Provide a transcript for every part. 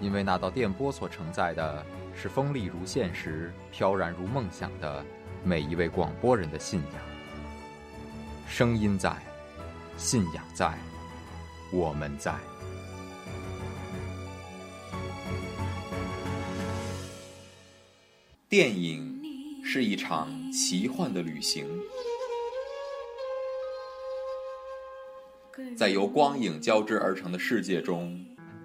因为那道电波所承载的是锋利如现实、飘然如梦想的每一位广播人的信仰。声音在，信仰在，我们在。电影是一场奇幻的旅行，在由光影交织而成的世界中。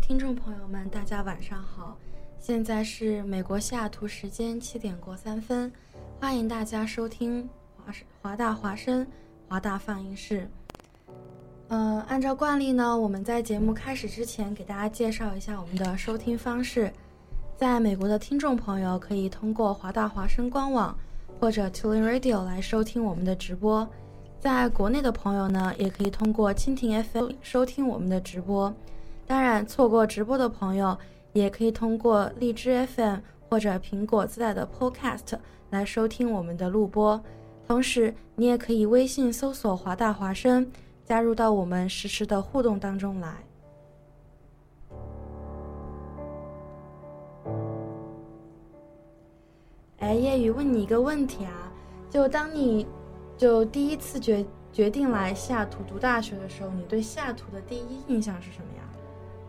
听众朋友们，大家晚上好！现在是美国西雅图时间七点过三分，欢迎大家收听华华大华声华大放映室。呃，按照惯例呢，我们在节目开始之前给大家介绍一下我们的收听方式。在美国的听众朋友可以通过华大华声官网或者 Tuning Radio 来收听我们的直播。在国内的朋友呢，也可以通过蜻蜓 FM 收听我们的直播。当然，错过直播的朋友也可以通过荔枝 FM 或者苹果自带的 Podcast 来收听我们的录播。同时，你也可以微信搜索“华大华声”，加入到我们实时的互动当中来。哎，叶雨，问你一个问题啊，就当你就第一次决决定来西雅图读大学的时候，你对西雅图的第一印象是什么呀？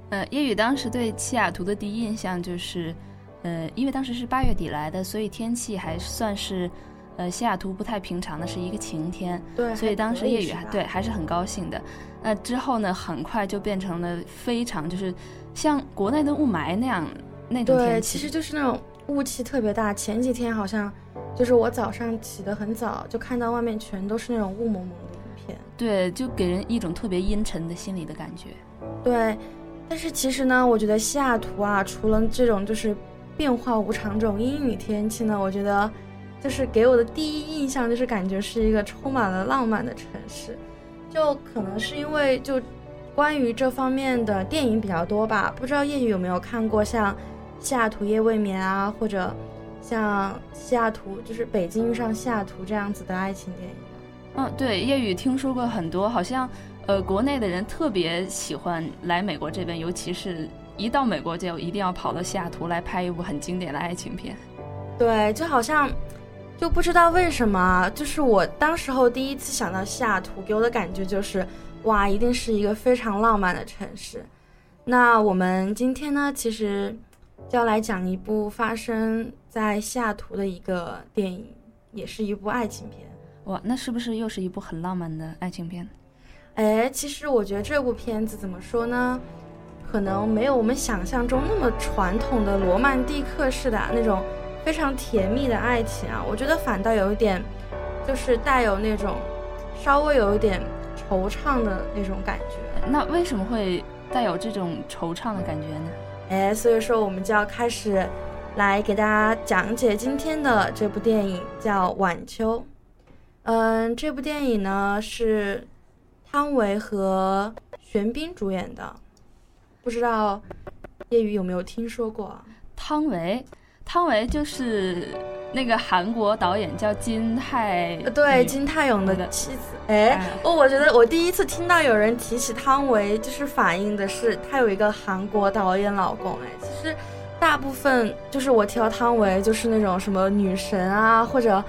呃，叶雨当时对西雅图的第一印象就是，呃，因为当时是八月底来的，所以天气还算是，呃，西雅图不太平常的是一个晴天，对，所以当时叶宇对还是很高兴的。那之后呢，很快就变成了非常就是像国内的雾霾那样那种天气，对其实就是那种雾气特别大。前几天好像就是我早上起得很早，就看到外面全都是那种雾蒙蒙的一片，对，就给人一种特别阴沉的心理的感觉，对。但是其实呢，我觉得西雅图啊，除了这种就是变化无常这种阴雨天气呢，我觉得就是给我的第一印象就是感觉是一个充满了浪漫的城市。就可能是因为就关于这方面的电影比较多吧，不知道叶雨有没有看过像《西雅图夜未眠》啊，或者像《西雅图就是北京遇上西雅图》这样子的爱情电影。嗯，对，叶雨听说过很多，好像。呃，国内的人特别喜欢来美国这边，尤其是一到美国就一定要跑到西雅图来拍一部很经典的爱情片。对，就好像就不知道为什么，就是我当时候第一次想到西雅图，给我的感觉就是，哇，一定是一个非常浪漫的城市。那我们今天呢，其实就要来讲一部发生在西雅图的一个电影，也是一部爱情片。哇，那是不是又是一部很浪漫的爱情片？哎，其实我觉得这部片子怎么说呢？可能没有我们想象中那么传统的罗曼蒂克式的那种非常甜蜜的爱情啊。我觉得反倒有一点，就是带有那种稍微有一点惆怅的那种感觉。那为什么会带有这种惆怅的感觉呢？哎，所以说我们就要开始来给大家讲解今天的这部电影，叫《晚秋》。嗯，这部电影呢是汤唯和玄彬主演的，不知道叶宇有没有听说过？汤唯，汤唯就是那个韩国导演叫金泰，对，金泰勇的妻子。哎，哦，我觉得我第一次听到有人提起汤唯，就是反映的是她有一个韩国导演老公。哎，其实大部分就是我提到汤唯，就是那种什么女神啊，或者。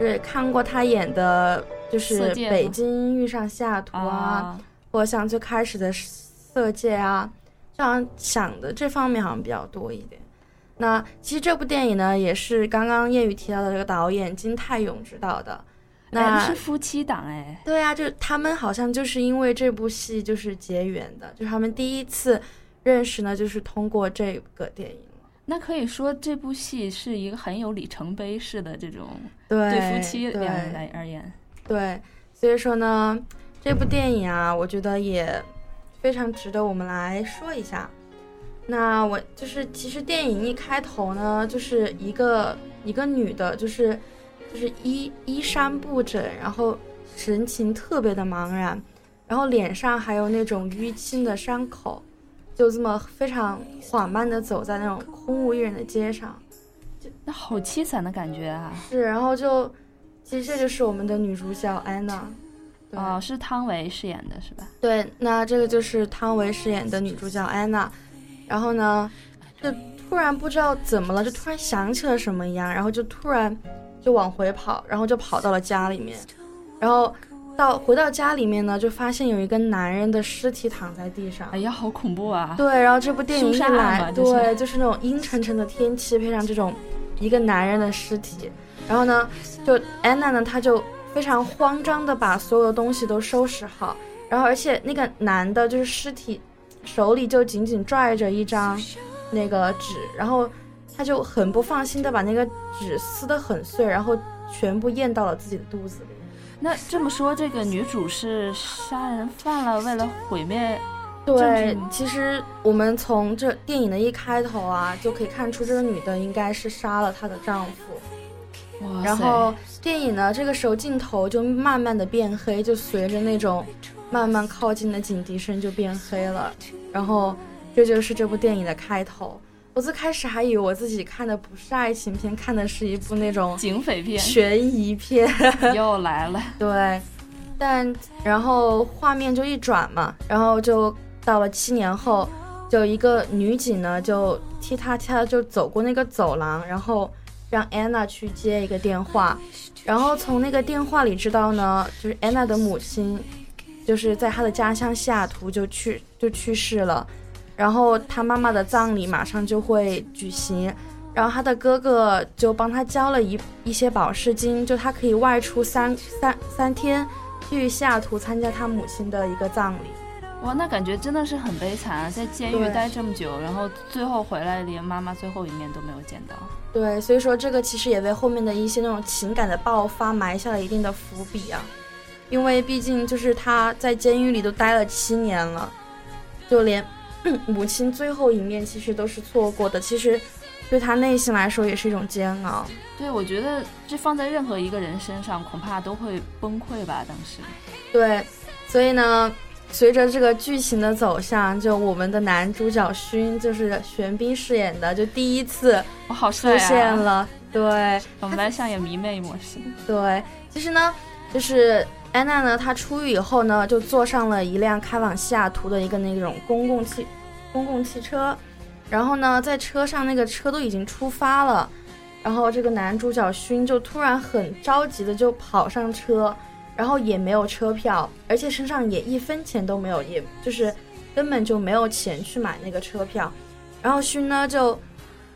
是看过她演的，就是《北京遇上西雅图》啊，我想最开始的《色戒》啊，这样想的这方面好像比较多一点。那其实这部电影呢，也是刚刚叶雨提到的这个导演金泰勇执导的。那是夫妻档哎。对啊，就他们好像就是因为这部戏就是结缘的，就是他们第一次认识呢，就是通过这个电影。那可以说这部戏是一个很有里程碑式的这种对夫妻两人来而言，对，所以说呢，这部电影啊，我觉得也非常值得我们来说一下。那我就是其实电影一开头呢，就是一个一个女的，就是就是衣衣衫不整，然后神情特别的茫然，然后脸上还有那种淤青的伤口。就这么非常缓慢的走在那种空无一人的街上，就那好凄惨的感觉啊！是，然后就其实这就是我们的女主角安娜，哦，是汤唯饰演的是吧？对，那这个就是汤唯饰演的女主角安娜。然后呢，就突然不知道怎么了，就突然想起了什么一样，然后就突然就往回跑，然后就跑到了家里面，然后。到回到家里面呢，就发现有一个男人的尸体躺在地上。哎呀，好恐怖啊！对，然后这部电影一来，对，就是那种阴沉沉的天气，配上这种一个男人的尸体，然后呢，就安娜呢，她就非常慌张的把所有的东西都收拾好，然后而且那个男的就是尸体手里就紧紧拽着一张那个纸，然后他就很不放心的把那个纸撕得很碎，然后全部咽到了自己的肚子里。那这么说，这个女主是杀人犯了，为了毁灭。对，其实我们从这电影的一开头啊，就可以看出这个女的应该是杀了她的丈夫。哇然后电影呢，这个时候镜头就慢慢的变黑，就随着那种慢慢靠近的警笛声就变黑了。然后这就是这部电影的开头。我最开始还以为我自己看的不是爱情片，看的是一部那种 警匪片、悬疑片。又来了，对。但然后画面就一转嘛，然后就到了七年后，就一个女警呢，就踢踏踢踏就走过那个走廊，然后让安娜去接一个电话，然后从那个电话里知道呢，就是安娜的母亲，就是在她的家乡西雅图就去就去世了。然后她妈妈的葬礼马上就会举行，然后她的哥哥就帮她交了一一些保释金，就她可以外出三三三天，去西雅图参加她母亲的一个葬礼。哇，那感觉真的是很悲惨啊，在监狱待这么久，然后最后回来连妈妈最后一面都没有见到。对，所以说这个其实也为后面的一些那种情感的爆发埋下了一定的伏笔啊，因为毕竟就是他在监狱里都待了七年了，就连。母亲最后一面其实都是错过的，其实对他内心来说也是一种煎熬。对，我觉得这放在任何一个人身上，恐怕都会崩溃吧。当时，对，所以呢，随着这个剧情的走向，就我们的男主角勋，就是玄彬饰演的，就第一次我好出现了。对，我们来上演迷妹模式。对，其实呢，就是。安娜呢？她出狱以后呢，就坐上了一辆开往西雅图的一个那种公共汽公共汽车，然后呢，在车上那个车都已经出发了，然后这个男主角勋就突然很着急的就跑上车，然后也没有车票，而且身上也一分钱都没有，也就是根本就没有钱去买那个车票，然后勋呢就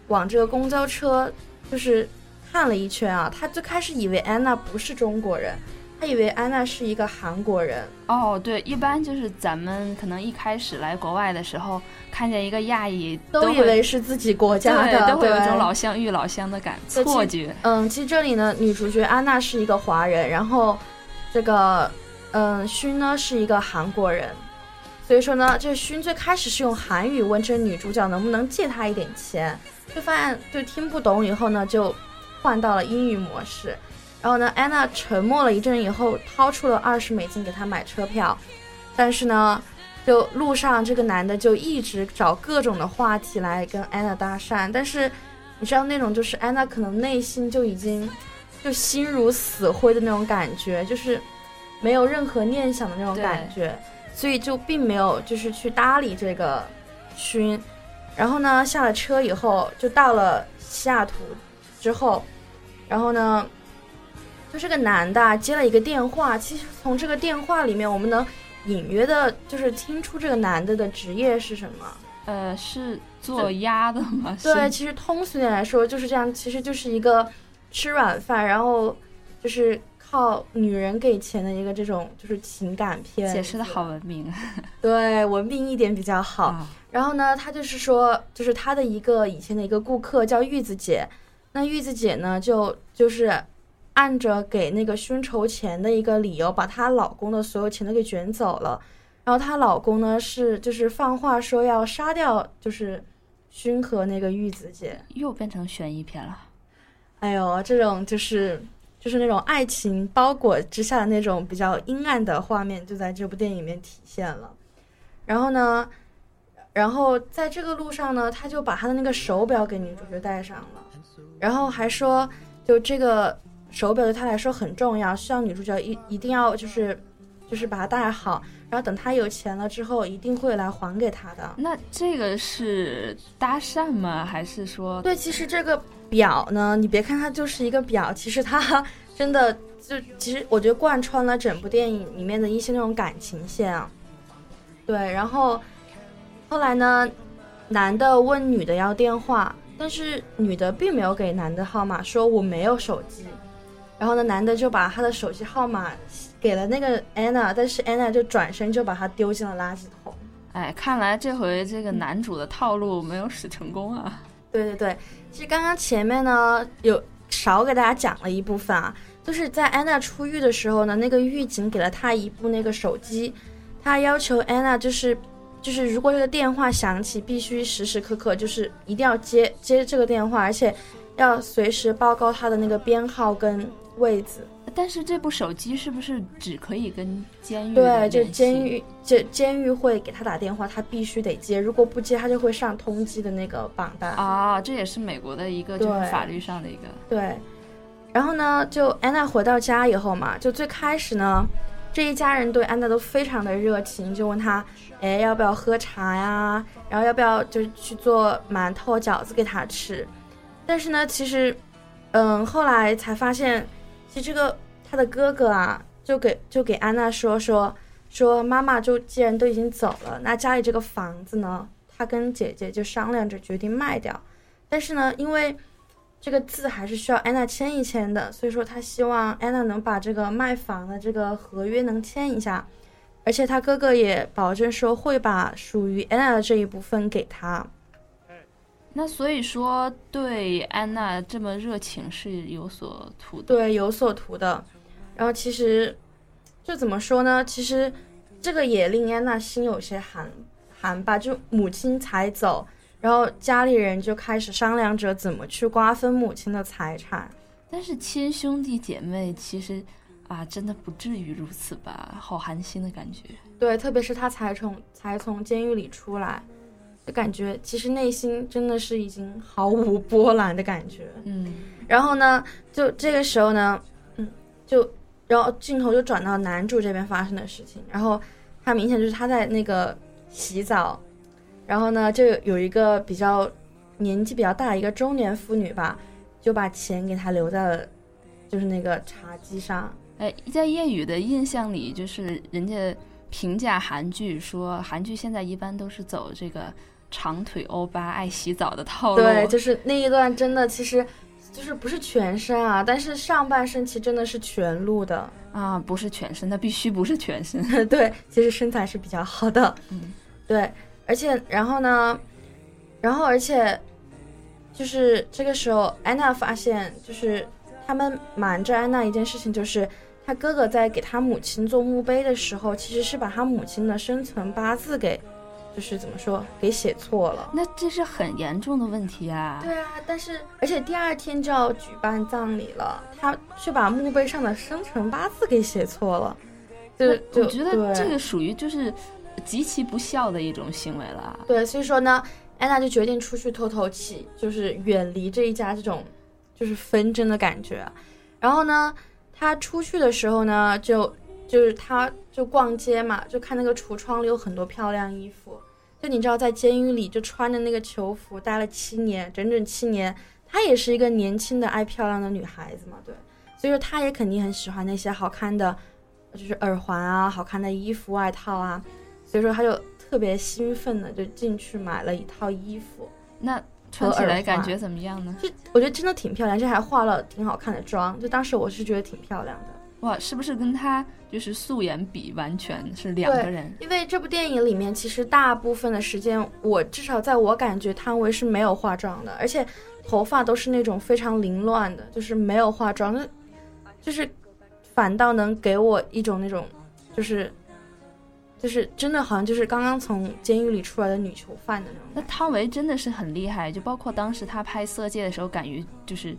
往这个公交车就是看了一圈啊，他最开始以为安娜不是中国人。他以为安娜是一个韩国人哦，对，一般就是咱们可能一开始来国外的时候，看见一个亚裔，都以为是自己国家的，都会有一种老乡遇老乡的感错觉。嗯，其实这里呢，女主角安娜是一个华人，然后这个嗯勋呢是一个韩国人，所以说呢，这勋最开始是用韩语问这女主角能不能借他一点钱，就发现就听不懂，以后呢就换到了英语模式。然后呢，安娜沉默了一阵以后，掏出了二十美金给他买车票，但是呢，就路上这个男的就一直找各种的话题来跟安娜搭讪，但是你知道那种就是安娜可能内心就已经就心如死灰的那种感觉，就是没有任何念想的那种感觉。所以就并没有就是去搭理这个勋，然后呢下了车以后就到了西雅图之后，然后呢就这个男的接了一个电话，其实从这个电话里面我们能隐约的就是听出这个男的的职业是什么？呃，是做鸭的吗？对，其实通俗点来说就是这样，其实就是一个吃软饭，然后就是。靠女人给钱的一个这种就是情感片，解释的好文明，对文明一点比较好。然后呢，他就是说，就是他的一个以前的一个顾客叫玉子姐，那玉子姐呢就就是按着给那个勋筹钱的一个理由，把她老公的所有钱都给卷走了。然后她老公呢是就是放话说要杀掉就是勋和那个玉子姐，又变成悬疑片了。哎呦，这种就是。就是那种爱情包裹之下的那种比较阴暗的画面，就在这部电影里面体现了。然后呢，然后在这个路上呢，他就把他的那个手表给女主角戴上了，然后还说，就这个手表对他来说很重要，需要女主角一一定要就是就是把它戴好，然后等他有钱了之后，一定会来还给他的。那这个是搭讪吗？还是说？对，其实这个。表呢？你别看它就是一个表，其实它 真的就其实我觉得贯穿了整部电影里面的一些那种感情线啊。对，然后后来呢，男的问女的要电话，但是女的并没有给男的号码，说我没有手机。然后呢，男的就把他的手机号码给了那个安娜，但是安娜就转身就把他丢进了垃圾桶。哎，看来这回这个男主的套路没有使成功啊。对对对。其实刚刚前面呢有少给大家讲了一部分啊，就是在安娜出狱的时候呢，那个狱警给了她一部那个手机，他要求安娜就是就是如果这个电话响起，必须时时刻刻就是一定要接接这个电话，而且要随时报告他的那个编号跟位置。但是这部手机是不是只可以跟监狱？对，就监狱，就监狱会给他打电话，他必须得接，如果不接，他就会上通缉的那个榜单。啊，这也是美国的一个就是法律上的一个。对，然后呢，就安娜回到家以后嘛，就最开始呢，这一家人对安娜都非常的热情，就问他，哎，要不要喝茶呀？然后要不要就是去做馒头、饺子给他吃？但是呢，其实，嗯，后来才发现，其实这个。他的哥哥啊，就给就给安娜说说说，妈妈就既然都已经走了，那家里这个房子呢，他跟姐姐就商量着决定卖掉。但是呢，因为这个字还是需要安娜签一签的，所以说他希望安娜能把这个卖房的这个合约能签一下，而且他哥哥也保证说会把属于安娜的这一部分给他。那所以说，对安娜这么热情是有所图的，对，有所图的。然后其实，就怎么说呢？其实，这个也令安娜心有些寒寒吧。就母亲才走，然后家里人就开始商量着怎么去瓜分母亲的财产。但是亲兄弟姐妹其实啊，真的不至于如此吧？好寒心的感觉。对，特别是他才从才从监狱里出来，就感觉其实内心真的是已经毫无波澜的感觉。嗯。然后呢，就这个时候呢，嗯，就。然后镜头就转到男主这边发生的事情，然后他明显就是他在那个洗澡，然后呢就有一个比较年纪比较大的一个中年妇女吧，就把钱给他留在了就是那个茶几上。哎，在业余的印象里，就是人家评价韩剧说韩剧现在一般都是走这个长腿欧巴爱洗澡的套路。对，就是那一段真的其实。就是不是全身啊，但是上半身其实真的是全露的啊，不是全身，那必须不是全身。对，其实身材是比较好的，嗯，对，而且然后呢，然后而且就是这个时候，安娜发现就是他们瞒着安娜一件事情，就是他哥哥在给他母亲做墓碑的时候，其实是把他母亲的生辰八字给，就是怎么说，给写错了。那这是很严重的问题啊！对啊，但是而且第二天就要举办葬礼了，他却把墓碑上的生辰八字给写错了。就我觉得这个属于就是极其不孝的一种行为了。对，所以说呢，安娜就决定出去透透气，就是远离这一家这种就是纷争的感觉。然后呢？她出去的时候呢，就就是他就逛街嘛，就看那个橱窗里有很多漂亮衣服。就你知道，在监狱里就穿着那个囚服待了七年，整整七年。她也是一个年轻的爱漂亮的女孩子嘛，对。所以说，她也肯定很喜欢那些好看的，就是耳环啊，好看的衣服、外套啊。所以说，她就特别兴奋的就进去买了一套衣服。那。穿起来感觉怎么样呢？就我觉得真的挺漂亮，这还化了挺好看的妆。就当时我是觉得挺漂亮的。哇，是不是跟她就是素颜比，完全是两个人？因为这部电影里面其实大部分的时间，我至少在我感觉汤唯是没有化妆的，而且头发都是那种非常凌乱的，就是没有化妆，就是反倒能给我一种那种就是。就是真的，好像就是刚刚从监狱里出来的女囚犯的那种。那汤唯真的是很厉害，就包括当时她拍《色戒》的时候，敢于就是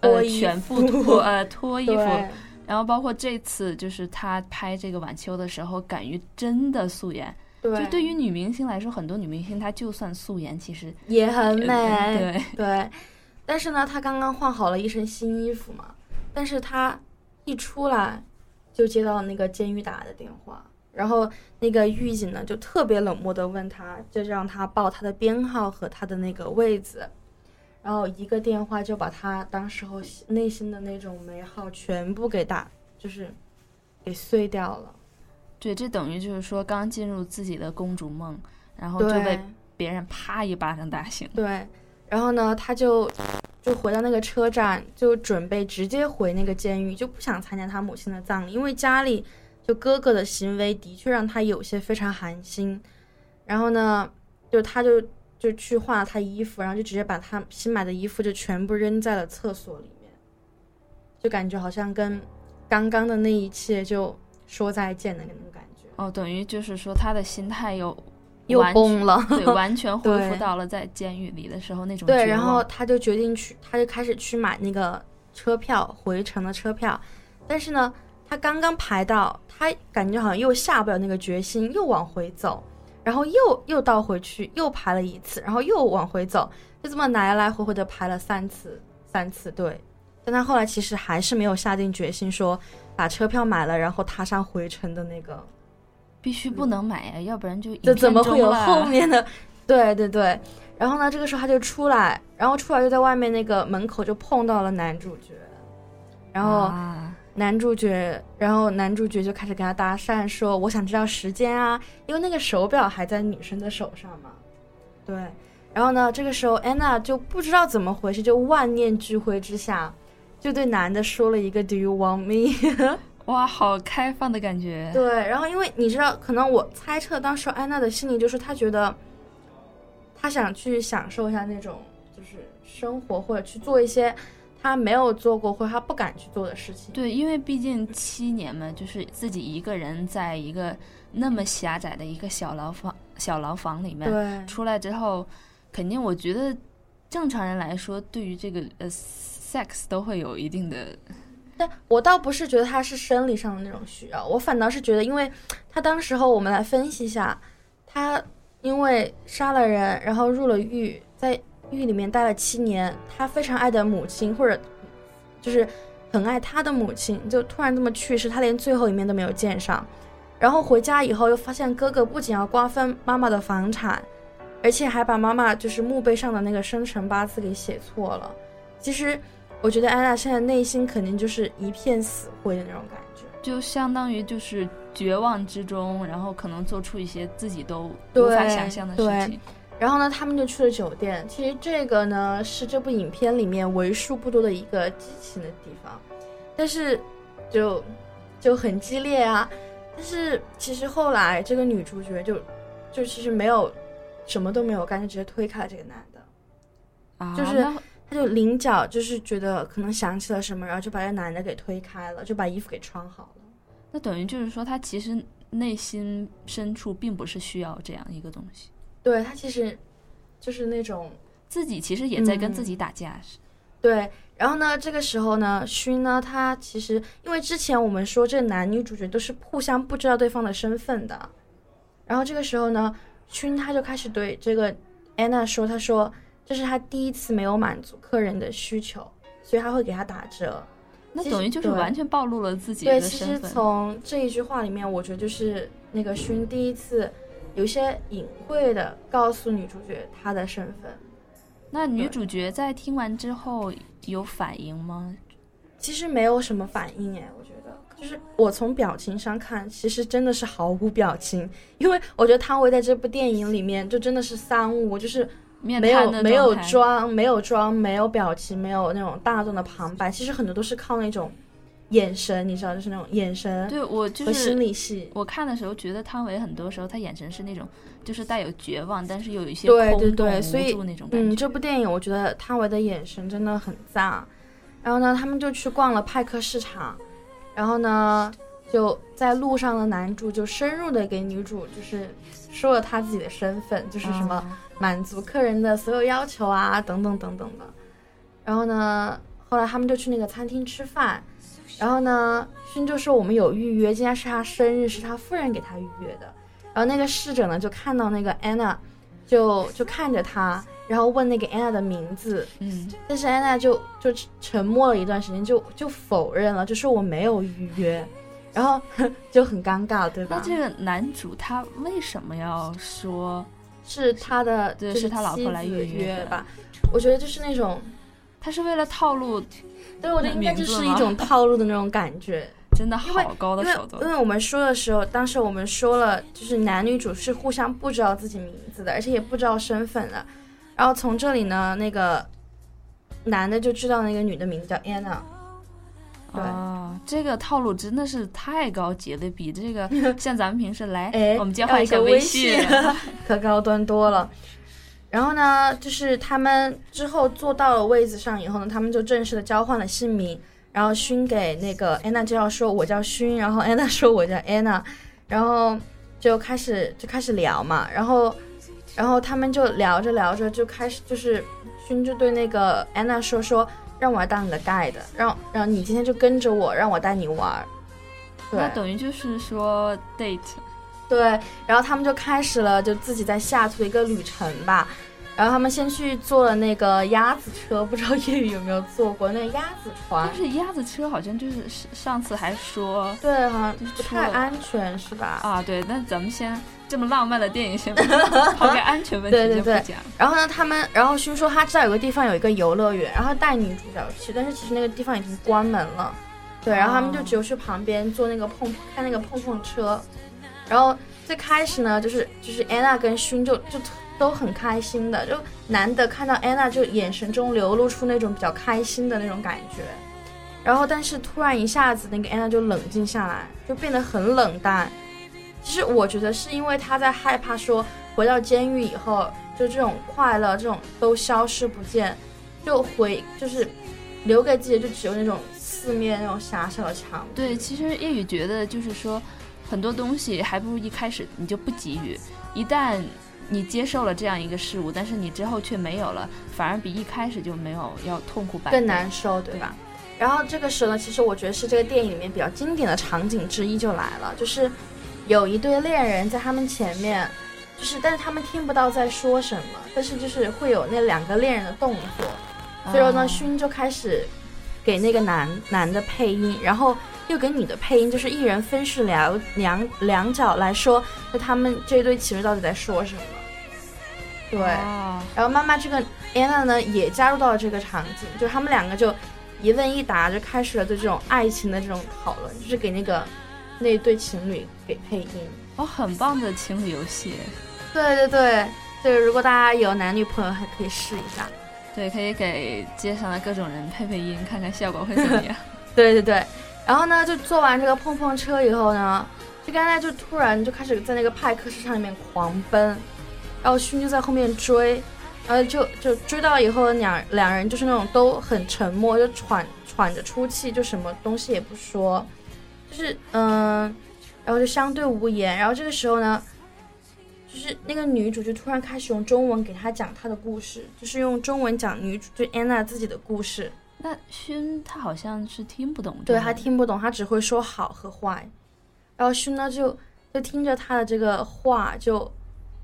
脱全部脱 呃脱衣服，然后包括这次就是她拍这个《晚秋》的时候，敢于真的素颜。对，就对于女明星来说，很多女明星她就算素颜，其实也很美。对对，但是呢，她刚刚换好了一身新衣服嘛，但是她一出来就接到了那个监狱打来的电话。然后那个狱警呢，就特别冷漠的问她，就让她报她的编号和她的那个位子，然后一个电话就把他当时候内心的那种美好全部给打，就是给碎掉了。对，这等于就是说刚进入自己的公主梦，然后就被别人啪一巴掌打醒。对，然后呢，他就就回到那个车站，就准备直接回那个监狱，就不想参加他母亲的葬礼，因为家里。就哥哥的行为的确让他有些非常寒心，然后呢，就他就就去换了他衣服，然后就直接把他新买的衣服就全部扔在了厕所里面，就感觉好像跟刚刚的那一切就说再见的那种感觉。哦，等于就是说他的心态又又崩了，对，完全恢复到了在监狱里的时候那种。对，然后他就决定去，他就开始去买那个车票回程的车票，但是呢。他刚刚排到，他感觉好像又下不了那个决心，又往回走，然后又又倒回去，又排了一次，然后又往回走，就这么来来回回的排了三次，三次对。但他后来其实还是没有下定决心说把车票买了，然后踏上回程的那个。必须不能买呀，要不然就这怎么会有后面的？对对对。然后呢，这个时候他就出来，然后出来就在外面那个门口就碰到了男主角，然后。男主角，然后男主角就开始跟他搭讪，说：“我想知道时间啊，因为那个手表还在女生的手上嘛。”对，然后呢，这个时候安娜就不知道怎么回事，就万念俱灰之下，就对男的说了一个 “Do you want me？” 哇，好开放的感觉。对，然后因为你知道，可能我猜测当时安娜的心里就是她觉得，她想去享受一下那种就是生活，或者去做一些。他没有做过或者他不敢去做的事情。对，因为毕竟七年嘛，就是自己一个人在一个那么狭窄的一个小牢房、小牢房里面，对，出来之后，肯定我觉得正常人来说，对于这个呃 sex 都会有一定的。但我倒不是觉得他是生理上的那种需要，我反倒是觉得，因为他当时候我们来分析一下，他因为杀了人，然后入了狱，在。狱里面待了七年，他非常爱的母亲，或者就是很爱他的母亲，就突然这么去世，他连最后一面都没有见上。然后回家以后，又发现哥哥不仅要瓜分妈妈的房产，而且还把妈妈就是墓碑上的那个生辰八字给写错了。其实，我觉得安娜现在内心肯定就是一片死灰的那种感觉，就相当于就是绝望之中，然后可能做出一些自己都无法想象的事情。然后呢，他们就去了酒店。其实这个呢，是这部影片里面为数不多的一个激情的地方，但是就就很激烈啊。但是其实后来这个女主角就就其实没有什么都没有干，就直接推开了这个男的。啊，就是他就棱角就是觉得可能想起了什么，然后就把这男的给推开了，就把衣服给穿好了。那等于就是说，他其实内心深处并不是需要这样一个东西，对他其实就是那种自己其实也在跟嗯自己打架。是对。然后呢，这个时候呢，勋呢，他其实因为之前我们说这男女主角都是互相不知道对方的身份的，然后这个时候呢，勋他就开始对这个安娜说，他说这是他第一次没有满足客人的需求，所以他会给他打折。那等于就是完全暴露了自己对，的其实。从这一句话里面，我觉得就是那个勋第一次有一些隐晦的告诉女主角她的身份。那女主角在听完之后有反应吗？其实没有什么反应哎，我觉得就是我从表情上看，其实真的是毫无表情，因为我觉得汤唯在这部电影里面就真的是三无，就是没有没有状态妆，没有妆，没有表情，没有那种大众的旁白，其实很多都是靠那种眼神，你知道，就是那种眼神对我就是心理戏。我看的时候觉得汤唯很多时候她眼神是那种就是带有绝望，但是又有一些对对空洞对，所以无助那种感嗯，这部电影我觉得汤唯的眼神真的很赞。然后呢，他们就去逛了派克市场，然后呢，就在路上的男主就深入的给女主就是说了他自己的身份，就是什么啊满足客人的所有要求啊，等等等等的。然后呢，后来他们就去那个餐厅吃饭，然后呢，勋就说我们有预约，今天是他生日，是他夫人给他预约的。然后那个侍者呢就看到那个安娜，就就看着他，然后问那个安娜的名字，嗯，但是安娜就就沉默了一段时间，就就否认了，就说我没有预约，然后 就很尴尬，对吧？那这个男主他为什么要说？是他的，对就是他老婆来预约吧？我觉得就是那种，他是为了套路，对我觉得应该就是一种套路的那种感觉。真的好高的手段因。为我们说的时候，当时我们说了，就是男女主是互相不知道自己名字的，而且也不知道身份的。然后从这里呢，那个男的就知道那个女的名字叫 Anna，对啊，这个套路真的是太高级了，比这个 像咱们平时来，哎，我们交换一下微信，可高端多了。然后呢，就是他们之后坐到了位子上以后呢，他们就正式的交换了姓名。然后勋给那个安娜介绍说我叫勋，然后安娜说我叫安娜，然后就开始就开始聊嘛，然后然后他们就聊着聊着就开始就是勋就对那个安娜说说让我当你的 guide，让让你今天就跟着我，让我带你玩。对那等于就是说 date，对，然后他们就开始了就自己在西雅图的一个旅程吧。然后他们先去坐了那个鸭子车，不知道叶雨有没有坐过那个鸭子船但？是鸭子车好像就是上次还说对，好像不太安全是吧？啊，对，那咱们先这么浪漫的电影先 抛开安全问题对对对先不讲。然后呢，他们，然后勋说他知道有个地方有一个游乐园，然后带女主角去，但是其实那个地方已经关门了。对，然后他们就只有去旁边坐那个碰看那个碰碰车。然后最开始呢，就是就是安娜跟勋就就都很开心的，就难得看到安娜就眼神中流露出那种比较开心的那种感觉。然后但是突然一下子那个安娜就冷静下来，就变得很冷淡。其实我觉得是因为她在害怕说回到监狱以后，就这种快乐这种都消失不见，就回就是留给自己就只有那种四面那种狭小的墙。对，其实叶宇觉得就是说，很多东西还不如一开始你就不给予，一旦你接受了这样一个事物，但是你之后却没有了，反而比一开始就没有要痛苦百倍。更难受，对吧？然后这个时候呢，其实我觉得是这个电影里面比较经典的场景之一就来了，就是有一对恋人在他们前面，就是但是他们听不到在说什么，但是就是会有那两个恋人的动作，所以说呢，啊勋就开始给那个男男的配音，然后又给女的配音，就是一人分饰两两两角来说，就他们这对情侣到底在说什么。对，啊然后妈妈这个安娜呢也加入到了这个场景，就是他们两个就一问一答，就开始了对这种爱情的这种讨论，就是给那个那对情侣给配音。哦，很棒的情侣游戏，对对对，就是如果大家有男女朋友，还可以试一下。对，可以给街上的各种人配配音，看看效果会怎么样。对对对，然后呢，就坐完这个碰碰车以后呢，这个安娜就突然就开始在那个派克市场里面狂奔，然后勋就在后面追，呃，就就追到以后，两两人就是那种都很沉默，就喘喘着出气，就什么东西也不说，就是嗯、然后就相对无言。然后这个时候呢，就是那个女主就突然开始用中文给他讲她的故事，就是用中文讲女主就安娜自己的故事。那勋他好像是听不懂，对他听不懂，他只会说好和坏。然后勋呢就就听着他的这个话，就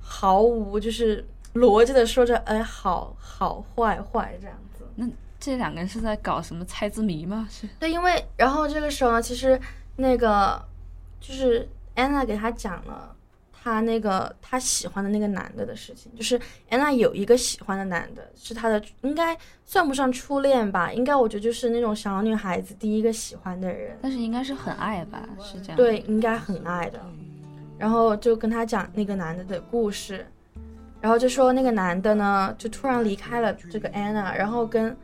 毫无就是逻辑的说着，哎，好好坏坏这样子。那这两个人是在搞什么猜字谜吗？是对，因为然后这个时候呢，其实那个就是安娜给他讲了她那个她喜欢的那个男的的事情，就是安娜有一个喜欢的男的，是她的应该算不上初恋吧，应该我觉得就是那种小女孩子第一个喜欢的人。但是应该是很爱吧？是这样。对，应该很爱的。然后就跟他讲那个男的的故事，然后就说那个男的呢，就突然离开了这个安娜，然后跟，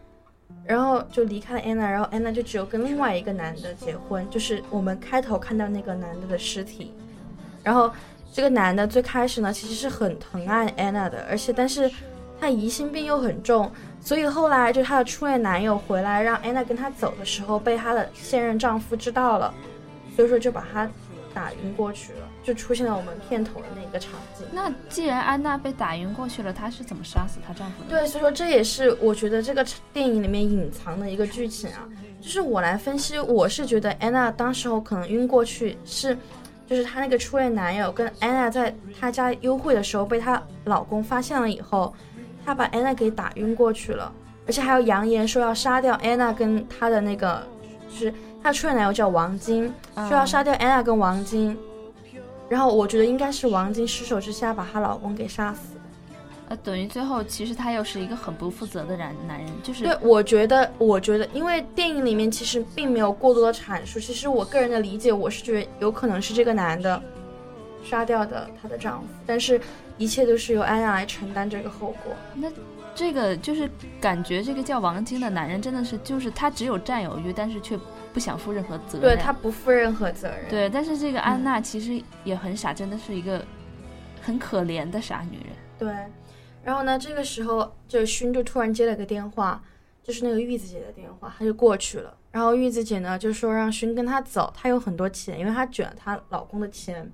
然后就离开了安娜，然后安娜就只有跟另外一个男的结婚，就是我们开头看到那个男的的尸体。然后这个男的最开始呢，其实是很疼爱安娜的，而且但是他疑心病又很重，所以后来就她的初恋男友回来让安娜跟他走的时候，被她的现任丈夫知道了，所以说就把她打晕过去了，就出现了我们片头的那个场景。那既然安娜被打晕过去了，她是怎么杀死她丈夫的？对，所以说这也是我觉得这个电影里面隐藏的一个剧情啊。就是我来分析，我是觉得安娜当时候可能晕过去是，就是她那个初恋男友跟安娜在她家幽会的时候被她老公发现了以后，她把安娜给打晕过去了，而且还有扬言说要杀掉安娜跟她的那个，就是她的初恋男友叫王晶，嗯说要杀掉安娜跟王晶。然后我觉得应该是王晶失手之下把她老公给杀死。呃，等于最后其实他又是一个很不负责的男男人，就是对，我觉得，我觉得，因为电影里面其实并没有过多的阐述，其实我个人的理解，我是觉得有可能是这个男的杀掉的她的丈夫，但是一切都是由安娜来承担这个后果。那这个就是感觉这个叫王晶的男人真的是就是他只有占有欲，但是却不想负任何责任。对他不负任何责任。对，但是这个安娜其实也很傻，真的是一个很可怜的傻女人。对，然后呢，这个时候就勋就突然接了个电话，就是那个玉子姐的电话，他就过去了。然后玉子姐呢就说让勋跟她走，她有很多钱，因为她卷了她老公的钱，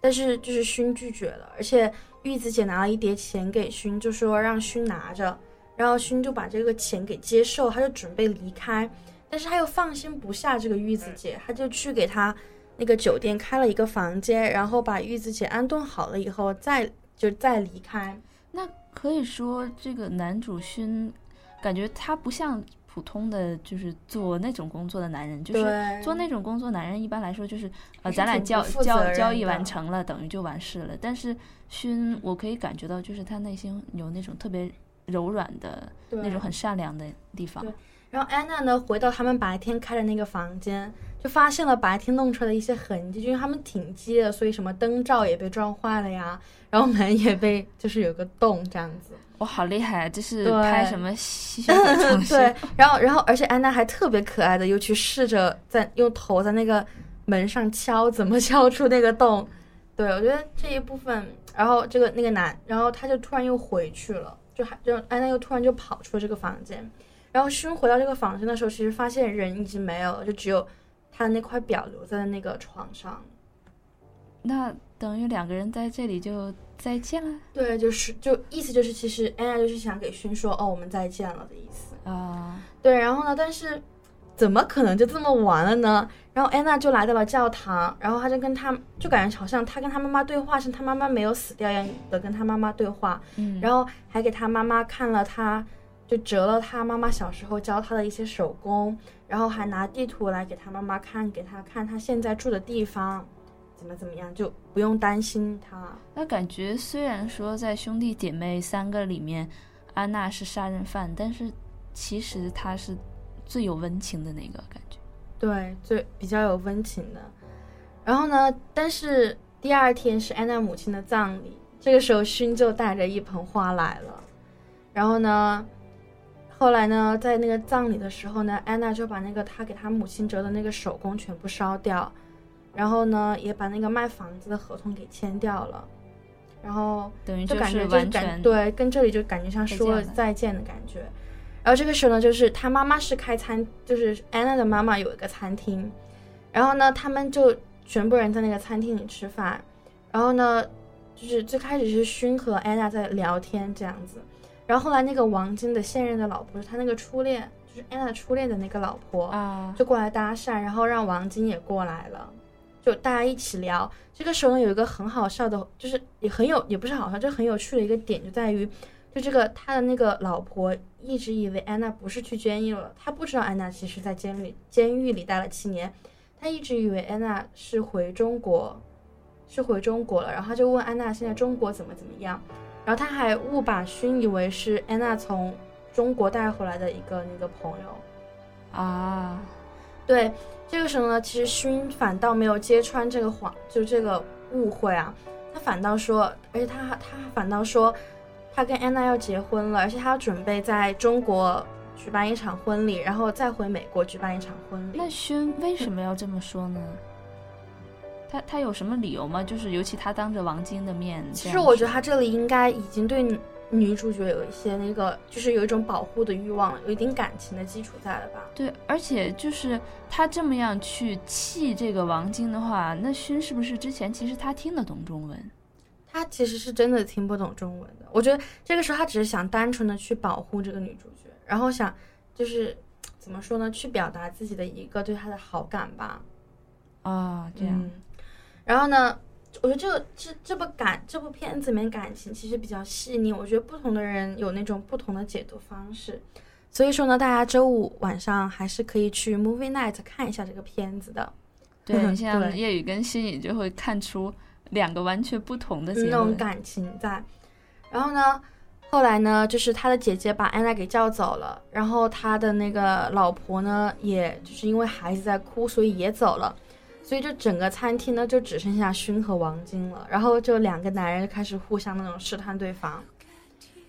但是就是勋拒绝了，而且玉子姐拿了一叠钱给勋，就说让勋拿着，然后勋就把这个钱给接受，他就准备离开，但是他又放心不下这个玉子姐，他就去给她那个酒店开了一个房间，然后把玉子姐安顿好了以后再就再离开。那可以说这个男主勋，感觉他不像普通的就是做那种工作的男人，就是，做那种工作，男人一般来说就是呃，咱俩交交交易完成了，等于就完事了。但是勋，我可以感觉到，就是他内心有那种特别柔软的那种很善良的地方。然后安娜呢，回到他们白天开的那个房间，就发现了白天弄出来的一些痕迹，就因为他们挺积的，所以什么灯罩也被撞坏了呀，然后门也被就是有个洞这样子。哇，好厉害！这是拍什么吸血鬼？对，然后然后而且安娜还特别可爱的，又去试着在用头在那个门上敲，怎么敲出那个洞。对我觉得这一部分，然后这个那个男，然后他就突然又回去了，就还就安娜又突然就跑出了这个房间。然后勋回到这个房间的时候，其实发现人已经没有了，就只有他的那块表留在了那个床上。那等于两个人在这里就再见了对，就是就意思就是，其实安娜就是想给勋说，哦，我们再见了的意思。啊！对，然后呢，但是怎么可能就这么完了呢？然后安娜就来到了教堂，然后她就跟她就感觉好像她跟她妈妈对话，是她妈妈没有死掉一样的跟她妈妈对话，嗯，然后还给她妈妈看了她就折了她妈妈小时候教她的一些手工，然后还拿地图来给他妈妈看，给他看他现在住的地方怎么怎么样，就不用担心他。那感觉虽然说在兄弟姐妹三个里面，安娜是杀人犯，但是其实她是最有温情的那个感觉。对，最比较有温情的。然后呢，但是第二天是安娜母亲的葬礼，这个时候勋就带着一盆花来了。然后呢，后来呢，在那个葬礼的时候呢，安娜就把那个她给她母亲折的那个手工全部烧掉，然后呢，也把那个卖房子的合同给签掉了。然后等于就感觉是就感完全对，跟这里就感觉像说了再见的感觉。然后这个时候呢，就是她妈妈是开餐，就是安娜的妈妈有一个餐厅，然后呢，他们就全部人在那个餐厅里吃饭，然后呢，就是最开始是勋和安娜在聊天这样子，然后后来那个王晶的现任的老婆，是他那个初恋，就是安娜初恋的那个老婆，啊，就过来搭讪，然后让王晶也过来了，就大家一起聊。这个时候呢，有一个很好笑的，就是也很有，也不是好笑，就很有趣的一个点，就在于，就这个他的那个老婆一直以为安娜不是去监狱了，他不知道安娜其实在监狱监狱里待了七年，他一直以为安娜是回中国，是回中国了，然后他就问安娜现在中国怎么怎么样，然后他还误把勋以为是安娜从中国带回来的一个那个朋友。啊，对，这个时候呢，其实勋反倒没有揭穿这个谎，就这个误会啊，他反倒说，而且他他反倒说，他跟安娜要结婚了，而且他要准备在中国举办一场婚礼，然后再回美国举办一场婚礼。那勋为什么要这么说呢？他他有什么理由吗？就是尤其他当着王晶的面其实我觉得他这里应该已经对女女主角有一些那个，就是有一种保护的欲望，有一定感情的基础在了吧？对，而且就是他这么样去气这个王晶的话，那勋是不是之前其实他听得懂中文？他其实是真的听不懂中文的。我觉得这个时候他只是想单纯的去保护这个女主角，然后想就是怎么说呢，去表达自己的一个对她的好感吧。啊，这样，嗯，然后呢，我觉得这个这这部感这部片子里面感情其实比较细腻，我觉得不同的人有那种不同的解读方式。所以说呢，大家周五晚上还是可以去 movie night 看一下这个片子的。对 你像对叶宇跟新雨就会看出两个完全不同的。那种感情在。然后呢，后来呢，就是他的姐姐把安娜给叫走了，然后他的那个老婆呢，也就是因为孩子在哭，所以也走了。所以就整个餐厅呢，就只剩下勋和王晶了。然后就两个男人就开始互相那种试探对方。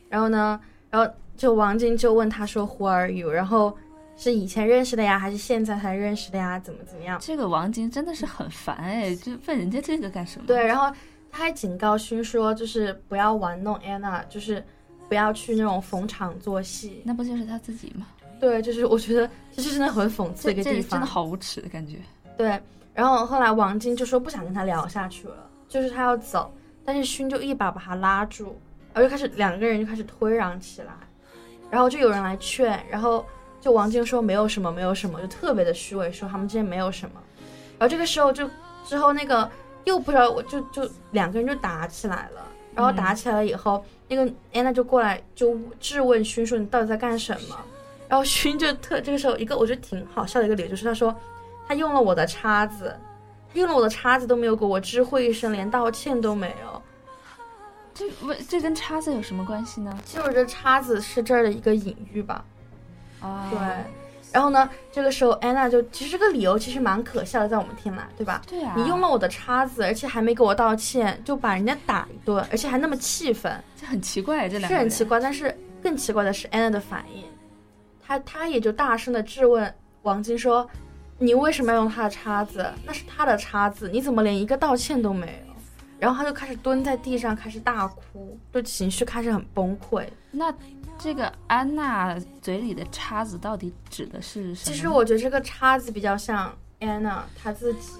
然后呢，然后就王晶就问他说 “Who are you？” 然后是以前认识的呀，还是现在才认识的呀？怎么怎么样？这个王晶真的是很烦哎，就问人家这个干什么？对，然后他还警告勋说，就是不要玩弄安娜，就是不要去那种逢场作戏。那不就是他自己吗？对，就是我觉得这是真的很讽刺的一个地方。真的好无耻的感觉。对，然后后来王晶就说不想跟他聊下去了，就是他要走，但是勋就一把把他拉住，然后就开始两个人就开始推攘起来，然后就有人来劝，然后就王晶说没有什么，没有什么，就特别的虚伪，说他们之间没有什么。然后这个时候就之后那个又不知道我就就两个人就打起来了，然后打起来了以后，那个安娜就过来就质问勋说你到底在干什么？然后勋就特这个时候一个我觉得挺好笑的一个理由就是他说他用了我的叉子，他用了我的叉子都没有给我知会一声，连道歉都没有。这问这跟叉子有什么关系呢？其实我觉得叉子是这儿的一个隐喻吧。啊，对，然后呢，这个时候安娜就其实这个理由其实蛮可笑的，在我们听来，对吧？对啊，你用了我的叉子，而且还没给我道歉，就把人家打一顿，而且还那么气愤，这很奇怪，这两个是很奇怪。但是更奇怪的是安娜的反应，她她也就大声的质问王晶说：“你为什么要用他的叉子？那是他的叉子，你怎么连一个道歉都没有？”然后他就开始蹲在地上，开始大哭，就情绪开始很崩溃。那这个安娜嘴里的叉子到底指的是什么？其实我觉得这个叉子比较像安娜她自己，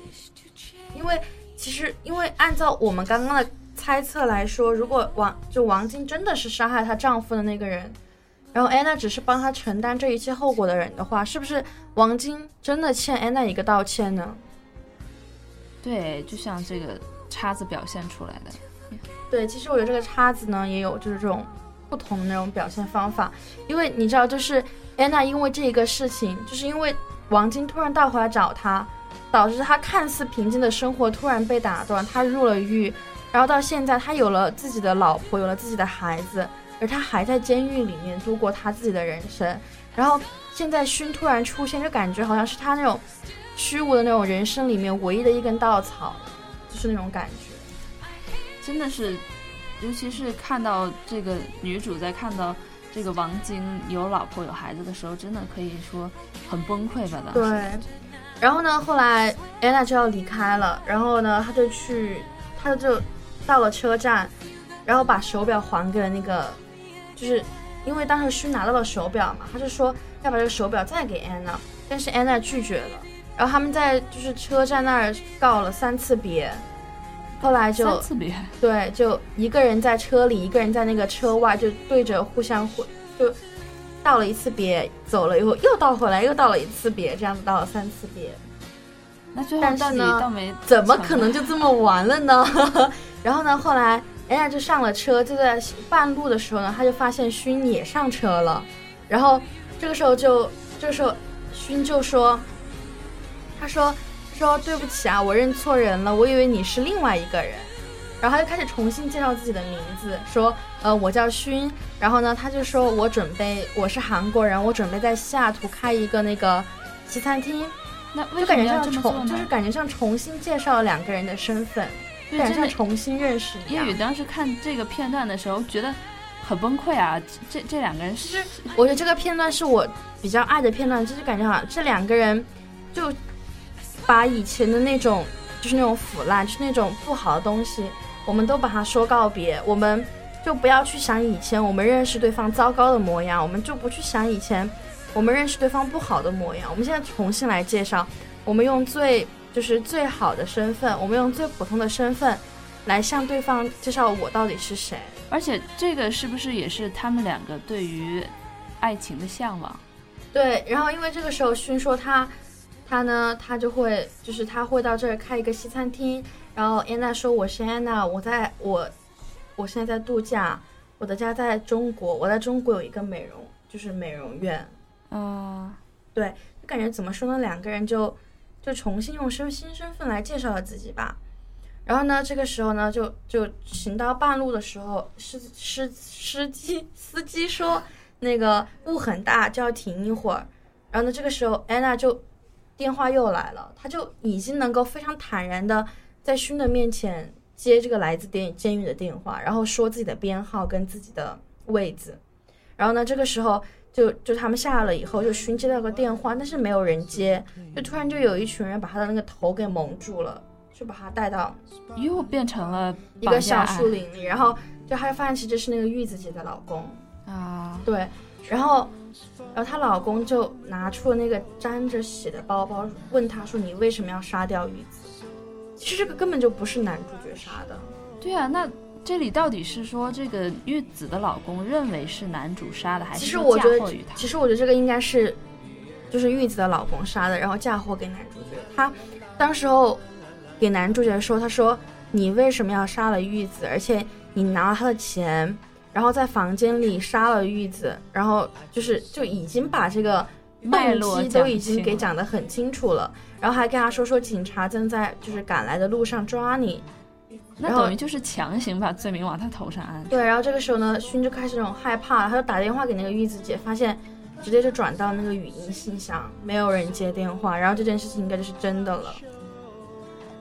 因为其实因为按照我们刚刚的猜测来说，如果王就王晶真的是杀害她丈夫的那个人，然后安娜只是帮他承担这一切后果的人的话，是不是王晶真的欠安娜一个道歉呢？对，就像这个叉子表现出来的。对，其实我觉得这个叉子呢，也有就是这种不同的那种表现方法，因为你知道，就是安娜因为这一个事情，就是因为王晶突然倒回来找她，导致她看似平静的生活突然被打断，她入了狱，然后到现在她有了自己的老婆，有了自己的孩子，而他还在监狱里面度过他自己的人生，然后现在勋突然出现，就感觉好像是他那种虚无的那种人生里面唯一的一根稻草，就是那种感觉。真的是，尤其是看到这个女主在看到这个王晶有老婆有孩子的时候，真的可以说很崩溃吧？当时对，然后呢，后来安娜就要离开了，然后呢，她就去，她就到了车站，然后把手表还给了那个，就是因为当时勋拿到了手表嘛，他就说要把这个手表再给安娜，但是安娜拒绝了。然后他们在就是车站那儿告了三次别，后来就三次别，对，就一个人在车里，一个人在那个车外，就对着互相互就道了一次别，走了以后又倒回来，又道了一次别，这样子道了三次别。那最后但是到底没怎么可能就这么完了呢？然后呢，后来安娜就上了车，就在半路的时候呢，他就发现勋也上车了，然后这个时候就这个时候勋就说，他说他说对不起啊，我认错人了，我以为你是另外一个人。然后他就开始重新介绍自己的名字，说，呃，我叫勋。然后呢，他就说我准备我是韩国人，我准备在西雅图开一个那个西餐厅。那为就感觉像重？就是感觉像重新介绍了两个人的身份，对感觉像重新认识一样叶。宇当时看这个片段的时候，觉得很崩溃啊！这这两个人是我觉得这个片段是我比较爱的片段，就是感觉好像这两个人就把以前的那种就是那种腐烂，就是那种不好的东西，我们都把它说告别，我们就不要去想以前我们认识对方糟糕的模样，我们就不去想以前我们认识对方不好的模样，我们现在重新来介绍，我们用最就是最好的身份，我们用最普通的身份来向对方介绍我到底是谁。而且这个是不是也是他们两个对于爱情的向往？对，然后因为这个时候勋说他，他呢，他就会就是他会到这儿开一个西餐厅，然后安娜说我是安娜，我在我我现在在度假，我的家在中国，我在中国有一个美容就是美容院，啊、就感觉怎么说呢，两个人就就重新用身新身份来介绍了自己吧。然后呢，这个时候呢，就就行到半路的时候，司司司机司机说那个雾很大，就要停一会儿。然后呢，这个时候安娜就电话又来了，她就已经能够非常坦然的在勋的面前接这个来自电监狱的电话，然后说自己的编号跟自己的位置。然后呢，这个时候就就他们下了以后，就寻接到个电话，但是没有人接，就突然就有一群人把他的那个头给蒙住了，就把他带到又变成了一个小树林里，然后就他就发现其实是那个玉子姐的老公，啊！对，然后然后她老公就拿出了那个沾着血的包包，问她说你为什么要杀掉玉子？其实这个根本就不是男主角杀的，对啊，那这里到底是说这个玉子的老公认为是男主杀的，还是说实我觉得嫁祸于他？其实我觉得这个应该是就是玉子的老公杀的，然后嫁祸给男主角。他当时候给男主角说，他说你为什么要杀了玉子，而且你拿了他的钱，然后在房间里杀了玉子，然后就是就已经把这个动脉络机都已经给讲得很清楚了，然后还跟他说说警察正在就是赶来的路上抓你，那等于就是强行把罪名往他头上安。对，然后这个时候呢，勋就开始那种害怕，他就打电话给那个玉子姐，发现直接就转到那个语音信箱，没有人接电话，然后这件事情应该就是真的了。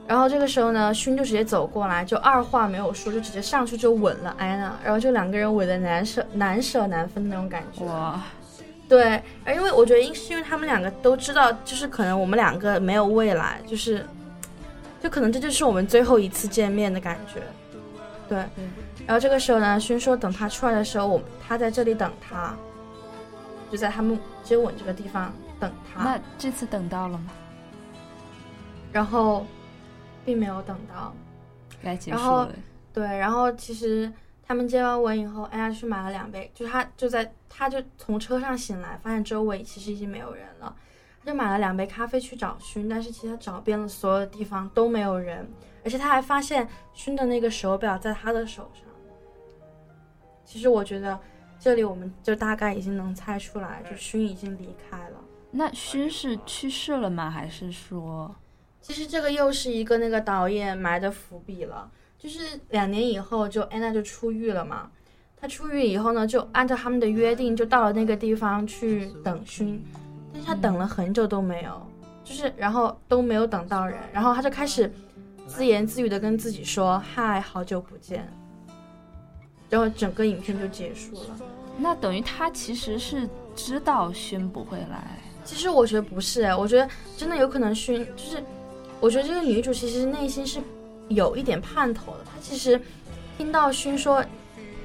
然后这个时候呢，勋就直接走过来，就二话没有说，就直接上去就吻了安娜，然后就两个人吻的难舍难舍难分的那种感觉。哇，对，而因为我觉得因是因为他们两个都知道，就是可能我们两个没有未来，就是，就可能这就是我们最后一次见面的感觉。对，然后这个时候呢，勋说等他出来的时候，我他在这里等他，就在他们接吻这个地方等他，那这次等到了吗？然后并没有等到。该结然后束了。对，然后其实他们接完吻以后，哎呀去买了两杯，就他就在他就从车上醒来，发现周围其实已经没有人了，他就买了两杯咖啡去找勋，但是其实他找遍了所有的地方都没有人，而且他还发现勋的那个手表在他的手上。其实我觉得这里我们就大概已经能猜出来，就勋已经离开了。那勋是去世了吗？还是说其实这个又是一个那个导演埋的伏笔了，就是两年以后就安娜就出狱了嘛。她出狱以后呢，就按照他们的约定，就到了那个地方去等勋，但是他等了很久都没有，就是然后都没有等到人，然后他就开始自言自语的跟自己说：“嗨，好久不见。”然后整个影片就结束了。那等于他其实是知道勋不会来？其实我觉得不是，哎，我觉得真的有可能勋就是，我觉得这个女主其实内心是有一点盼头的。她其实听到勋说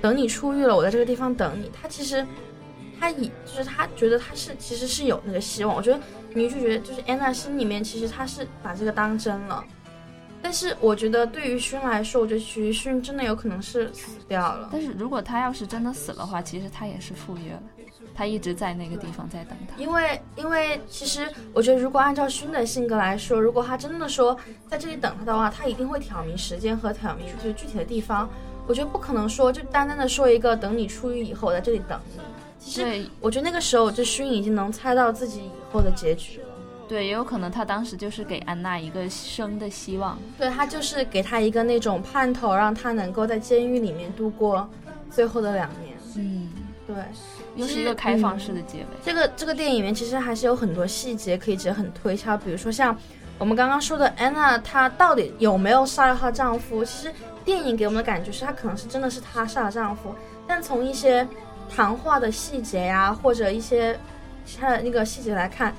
等你出狱了，我在这个地方等你，她其实他以就是他觉得他是其实是有那个希望。我觉得女主角就是安娜心里面其实她是把这个当真了。但是我觉得对于勋来说，我觉得徐勋真的有可能是死掉了。但是如果他要是真的死了话，其实他也是赴约了，他一直在那个地方在等他。因为因为其实我觉得，如果按照勋的性格来说，如果他真的说在这里等他的话，他一定会挑明时间和挑明就是具体的地方。我觉得不可能说就单单的说一个等你出狱以后我在这里等你。其实我觉得那个时候，就勋已经能猜到自己以后的结局了。对，也有可能他当时就是给安娜一个生的希望。对他就是给他一个那种盼头，让他能够在监狱里面度过最后的两年。嗯，对，又是一个开放式的结尾。这个这个电影里面其实还是有很多细节可以直接很推敲，比如说像我们刚刚说的安娜，她到底有没有杀了她丈夫？其实电影给我们的感觉是她可能是真的是她杀了丈夫，但从一些谈话的细节呀，或者一些其他的那个细节来看。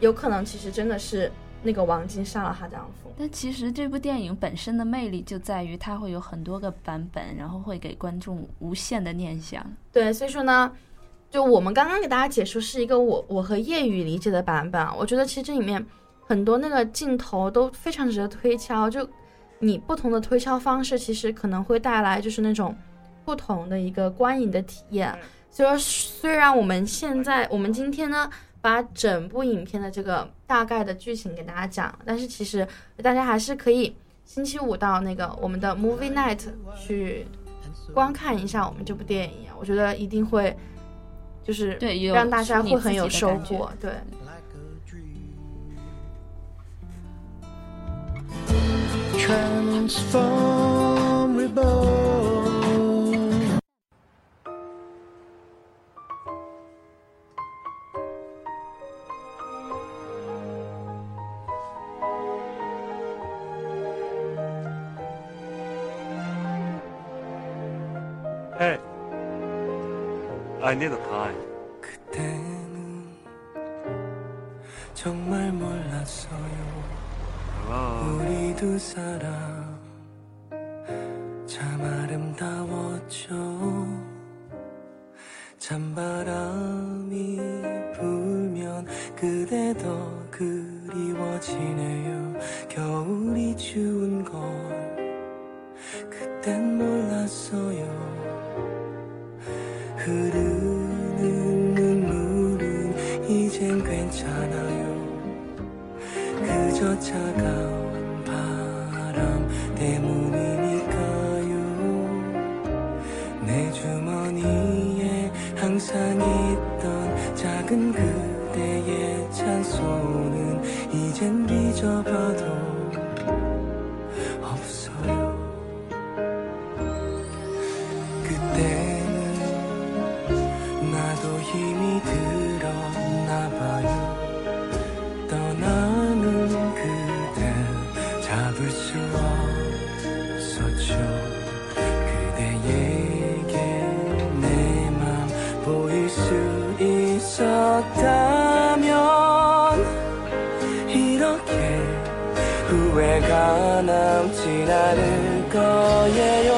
有可能其实真的是那个王晶杀了她丈夫。但其实这部电影本身的魅力就在于它会有很多个版本，然后会给观众无限的念想。对，所以说呢，就我们刚刚给大家解说是一个我我和叶雨理解的版本。我觉得其实这里面很多那个镜头都非常值得推敲。就你不同的推敲方式，其实可能会带来就是那种不同的一个观影的体验。所以说，虽然我们现在我们今天呢。把整部影片的这个大概的剧情给大家讲，但是其实大家还是可以星期五到那个我们的 Movie Night 去观看一下我们这部电影，我觉得一定会就是让大家会很有收获，对。I need time. 그때는 정말 몰랐어요. 우리 두 사람 참 아름다웠죠. 찬바람이 불면 그대 더 그리워지네요. 겨울이 추운 걸 그땐 몰랐어요. 흐르 쫓아가 声よ。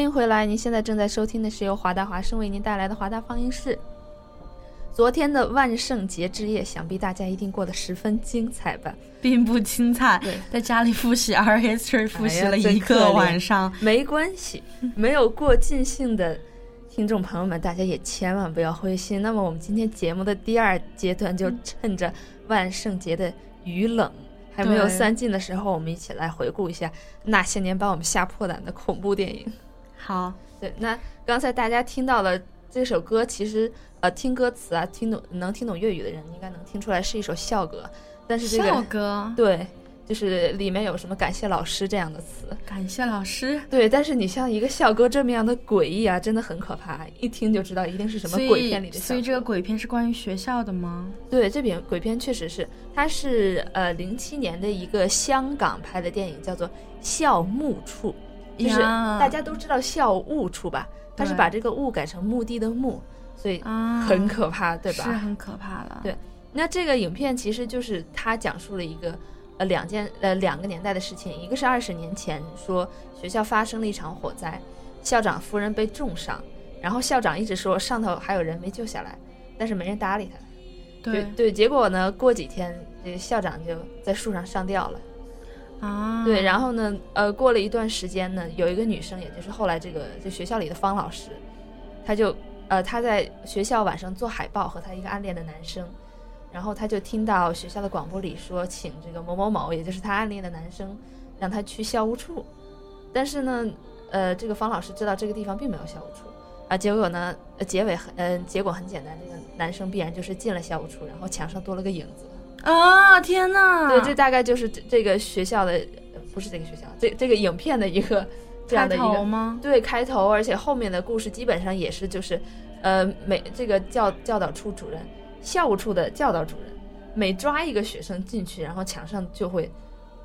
欢迎回来！您现在正在收听的是由华大华生为您带来的华大放映室。昨天的万圣节之夜，想必大家一定过得十分精彩吧？并不精彩，在家里复习 art history 复习了一个晚上。没关系，没有过尽兴的听众朋友们，大家也千万不要灰心。那么，我们今天节目的第二阶段，就趁着万圣节的余冷还没有对散尽的时候，我们一起来回顾一下那些年把我们吓破胆的恐怖电影。好，对，那刚才大家听到了这首歌，其实呃，听歌词啊，听懂能听懂粤语的人应该能听出来是一首校歌，但是这校个歌，对，就是里面有什么感谢老师这样的词。感谢老师。对，但是你像一个校歌这么样的诡异啊，真的很可怕，一听就知道一定是什么鬼片里的校歌。所以这个鬼片是关于学校的吗？对这篇鬼片确实是，它是呃零七年的一个香港拍的电影，叫做《校墓处》，就是大家都知道校务处吧？他是把这个务改成墓地的墓，所以啊，很可怕，对吧？是很可怕的。对那这个影片其实就是他讲述了一个呃两件呃两个年代的事情，一个是二十年前说学校发生了一场火灾，校长夫人被重伤，然后校长一直说上头还有人没救下来，但是没人搭理他。对对，结果呢，过几天这个校长就在树上上吊了。啊，对，然后呢，呃，过了一段时间呢，有一个女生，也就是后来这个这学校里的方老师，她就呃她在学校晚上做海报和她一个暗恋的男生，然后她就听到学校的广播里说，请这个某某某，也就是她暗恋的男生，让他去校务处，但是呢，呃，这个方老师知道这个地方并没有校务处。啊，结果呢？结尾很，嗯、结果很简单，这个男生必然就是进了校务处，然后墙上多了个影子。啊，天哪！对，这大概就是这这个学校的，呃不是这个学校，这这个影片的一个这样的一开头个吗？对开头，而且后面的故事基本上也是就是，呃，每这个教教导处主任、校务处的教导主任，每抓一个学生进去，然后墙上就会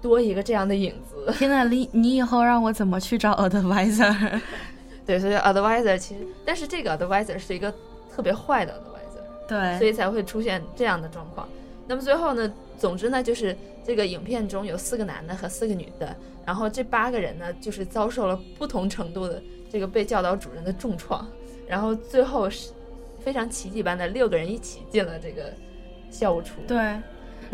多一个这样的影子。天呐，你你以后让我怎么去找 advisor？对，所以 advisor 其实，但是这个 advisor 是一个特别坏的 advisor。对，所以才会出现这样的状况。那么最后呢，总之呢，就是这个影片中有四个男的和四个女的，然后这八个人呢，就是遭受了不同程度的这个被教导主任的重创，然后最后是非常奇迹般的六个人一起进了这个校务处。对。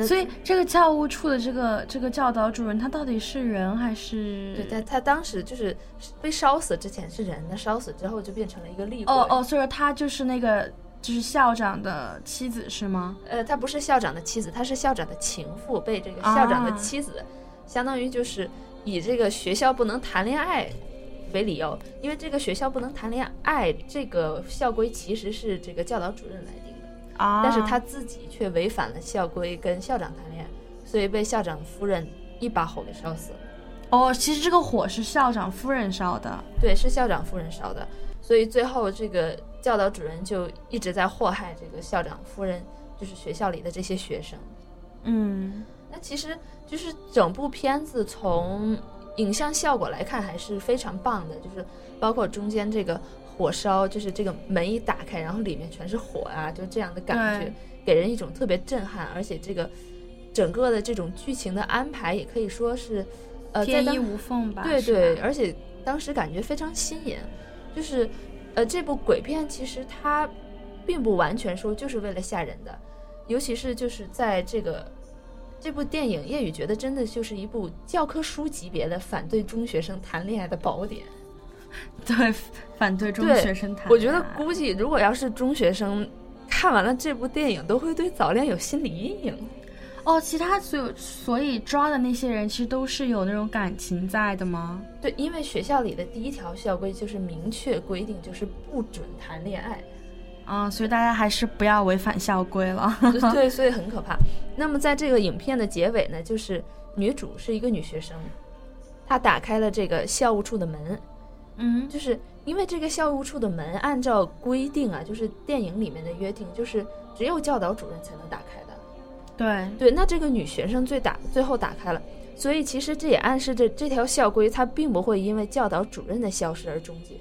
所以这个教务处的这个这个教导主任，他到底是人还是？对，但他当时就是被烧死之前是人那，烧死之后就变成了一个厉鬼。哦哦，所以说他就是那个就是校长的妻子是吗？呃，她不是校长的妻子，她是校长的情妇，被这个校长的啊妻子，相当于就是以这个学校不能谈恋爱为理由，因为这个学校不能谈恋爱，这个校规其实是这个教导主任来定的，啊，但是他自己却违反了校规，跟校长谈恋爱，所以被校长夫人一把火给烧死了。哦，其实这个火是校长夫人烧的，对，是校长夫人烧的，所以最后这个教导主任就一直在祸害这个校长夫人，就是学校里的这些学生。嗯，那其实就是整部片子从影像效果来看还是非常棒的，就是包括中间这个火烧，就是这个门一打开，然后里面全是火啊，就这样的感觉，给人一种特别震撼，而且这个整个的这种剧情的安排也可以说是，呃，天衣无缝吧？对对，而且当时感觉非常新颖，就是，呃，这部鬼片其实它并不完全说就是为了吓人的，尤其是就是在这个这部电影，叶宇觉得真的就是一部教科书级别的反对中学生谈恋爱的宝典。对反对中学生谈恋爱，我觉得估计如果要是中学生看完了这部电影，都会对早恋有心理阴影。哦，其他所有所以抓的那些人其实都是有那种感情在的吗？对，因为学校里的第一条校规就是明确规定，就是不准谈恋爱。啊、所以大家还是不要违反校规了。对，所以很可怕。那么在这个影片的结尾呢，就是女主是一个女学生，她打开了这个校务处的门，嗯，就是因为这个校务处的门按照规定啊，就是电影里面的约定，就是只有教导主任才能打开的。对，对，那这个女学生最打最后打开了，所以其实这也暗示着这条校规它并不会因为教导主任的消失而终结，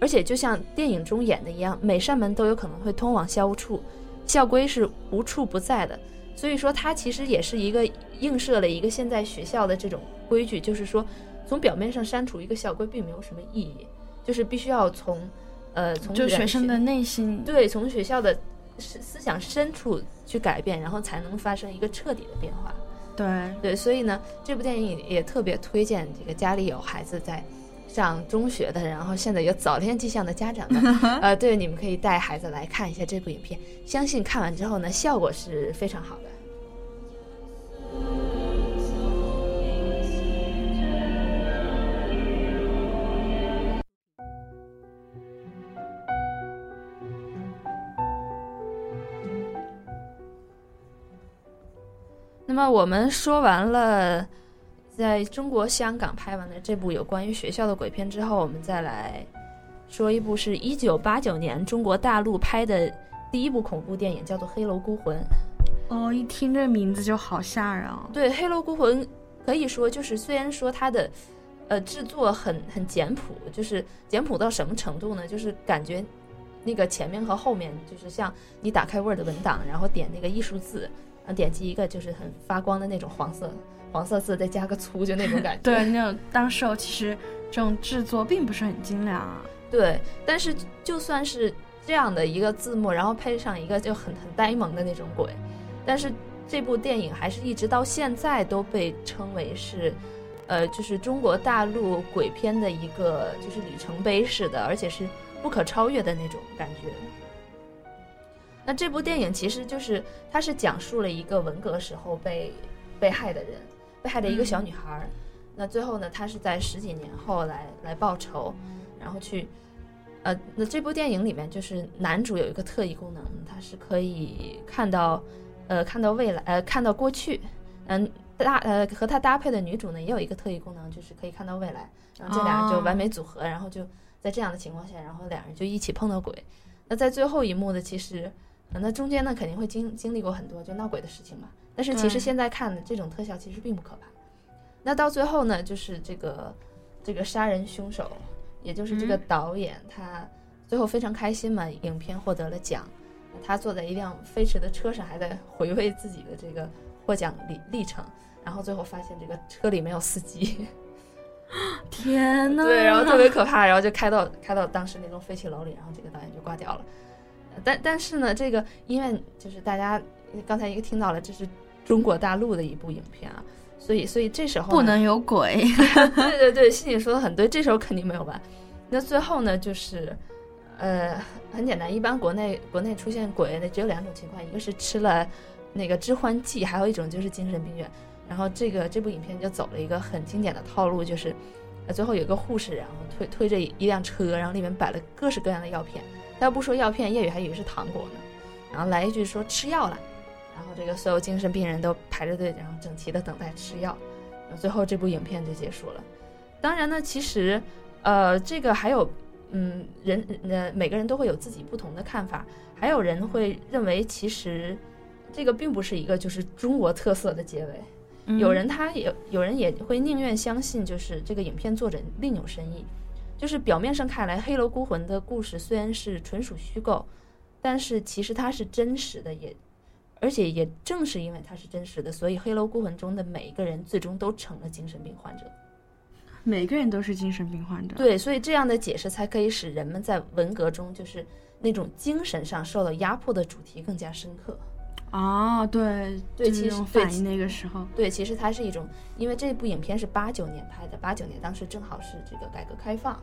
而且就像电影中演的一样，每扇门都有可能会通往校务处，校规是无处不在的。所以说，它其实也是一个映射了一个现在学校的这种规矩，就是说，从表面上删除一个校规并没有什么意义，就是必须要从，呃，从就学生的内心，对，从学校的思思想深处去改变，然后才能发生一个彻底的变化。对，对，所以呢，这部电影也也特别推荐这个家里有孩子在上中学的，然后现在有早恋迹象的家长们，呃，对，你们可以带孩子来看一下这部影片，相信看完之后呢，效果是非常好的。那么我们说完了在中国香港拍完的这部有关于学校的鬼片之后，我们再来说一部是一九八九年中国大陆拍的第一部恐怖电影，叫做《黑楼孤魂》。哦，一听这名字就好吓人啊。对，《黑楼孤魂》可以说就是虽然说它的呃制作很很简朴，就是简朴到什么程度呢？就是感觉那个前面和后面就是像你打开 Word 文档，然后点那个艺术字，然后点击一个就是很发光的那种黄色黄色字，再加个粗，就那种感觉。对，那种当时候其实这种制作并不是很精良啊。对，但是就算是这样的一个字幕，然后配上一个就很很呆萌的那种鬼，但是这部电影还是一直到现在都被称为是，呃，就是中国大陆鬼片的一个就是里程碑式的，而且是不可超越的那种感觉。那这部电影其实就是它是讲述了一个文革时候被被害的人，被害的一个小女孩儿。那最后呢，她是在十几年后来来报仇，然后去，呃，那这部电影里面就是男主有一个特异功能，他是可以看到，呃，看到未来，呃，看到过去，嗯，搭呃和他搭配的女主呢也有一个特异功能，就是可以看到未来，然后这俩人就哦完美组合，然后就在这样的情况下，然后两人就一起碰到鬼。那在最后一幕呢，其实，呃那中间呢肯定会经经历过很多就闹鬼的事情嘛，但是其实现在看的这种特效其实并不可怕。那到最后呢，就是这个这个杀人凶手，也就是这个嗯导演，他最后非常开心嘛，影片获得了奖。他坐在一辆飞驰的车上，还在回味自己的这个获奖历历程，然后最后发现这个车里没有司机，天呐！对，然后特别可怕，然后就开到开到当时那栋废弃楼里，然后这个导演就挂掉了。呃但但是呢，这个因为就是大家刚才一个听到了，这是中国大陆的一部影片啊，所以所以这时候不能有鬼。对对对，心里说的很对，这时候肯定没有吧。那最后呢，就是，呃，很简单，一般国内国内出现鬼的只有两种情况，一个是吃了那个致幻剂，还有一种就是精神病院。然后这个这部影片就走了一个很经典的套路，就是呃，最后有个护士，然后推推着一辆车，然后里面摆了各式各样的药片。他要不说药片，叶宇还以为是糖果呢。然后来一句说吃药了，然后这个所有精神病人都排着队，然后整齐的等待吃药。那最后这部影片就结束了。当然呢，其实，呃，这个还有，嗯，人呃每个人都会有自己不同的看法。还有人会认为，其实这个并不是一个就是中国特色的结尾。嗯有人他也有人也会宁愿相信，就是这个影片作者另有深意。就是表面上看来，《黑楼孤魂》的故事虽然是纯属虚构，但是其实它是真实的，也而且也正是因为它是真实的，所以《黑楼孤魂》中的每一个人最终都成了精神病患者。每个人都是精神病患者。对，所以这样的解释才可以使人们在文革中就是那种精神上受到压迫的主题更加深刻。哦，对，对其实反应那个时候。对，其实它是一种，因为这部影片是八九年拍的，八九年当时正好是这个改革开放，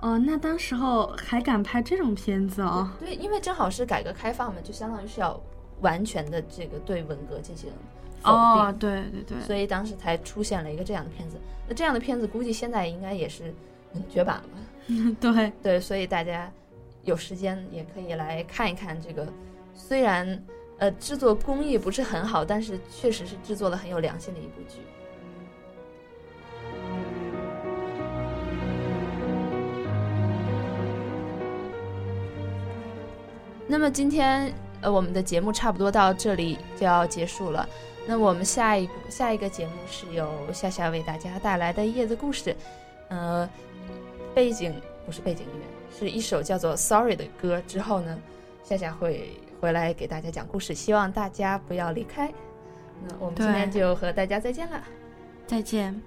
哦，那当时候还敢拍这种片子哦？对，因为正好是改革开放嘛，就相当于是要完全的这个对文革进行否定，哦，对对对，所以当时才出现了一个这样的片子。那这样的片子估计现在应该也是嗯绝版了。对，对，所以大家有时间也可以来看一看这个，虽然呃制作工艺不是很好，但是确实是制作的很有良心的一部剧。那么今天呃我们的节目差不多到这里就要结束了。那我们下一下一个节目是由夏夏为大家带来的叶子故事，呃，背景不是背景音乐，是一首叫做《Sorry》的歌。之后呢，夏夏会回来给大家讲故事，希望大家不要离开。那我们今天就和大家再见了。再见。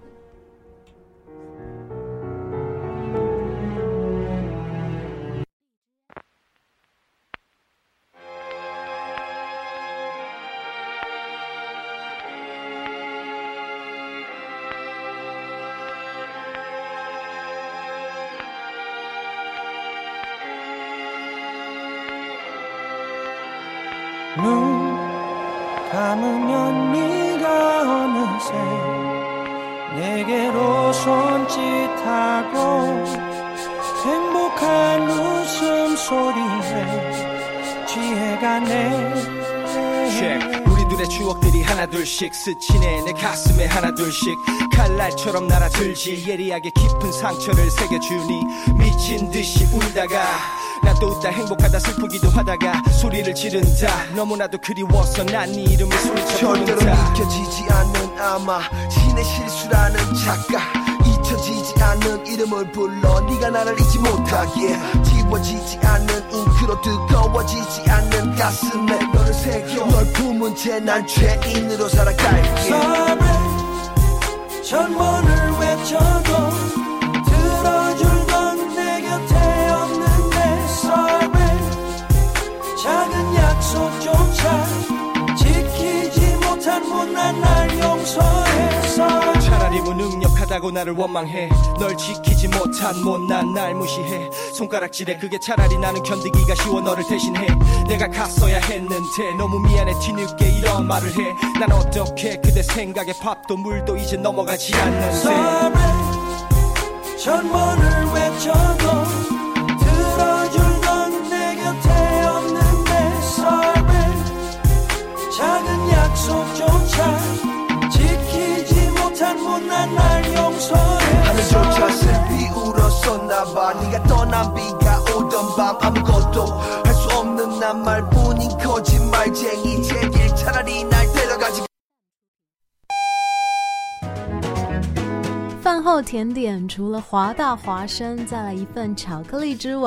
내게로 손짓하고 행복한 웃음소리에 취해가네 check 우리들의 추억들이 하나둘씩 스치네. 내 가슴에 하나둘씩 칼날처럼 날아들지. 예리하게 깊은 상처를 새겨주니 미친 듯이 울다가 난또 웃다 행복하다 슬프기도 하다가 소리를 지른다 너무나도 그리워서 난 네 이름을 소리쳐 절대로 부른다 믿겨지지 않는 아마 신의 실수라는 착각 잊혀지지 않는 이름을 불러 네가 나를 잊지 못하게. 지워지지 않는 잉크로 뜨거워지지 않는 가슴에 너를 새겨. 널 품은 채 난 죄인으로 살아갈게. Sorry 전번을 외쳐도 무능력하다고 나를 원망해. 널 지키지 못한 못난 날 무시해. 손가락질해 그게 차라리 나는 견디기가 쉬워 너를 대신해. 내가 갔어야 했는데 너무 미안해. 뒤늦게 이런 말을 해 난 어떻게 그대 생각에 밥도 물도 이제 넘어가지 않는데. 전번을 외쳐 오던 밤 아무것도 할 수 없는 난 말뿐인 거짓말쟁이 제길 차라리 날 데려가지 饭后甜点除了华大华生，再来一份巧克力之吻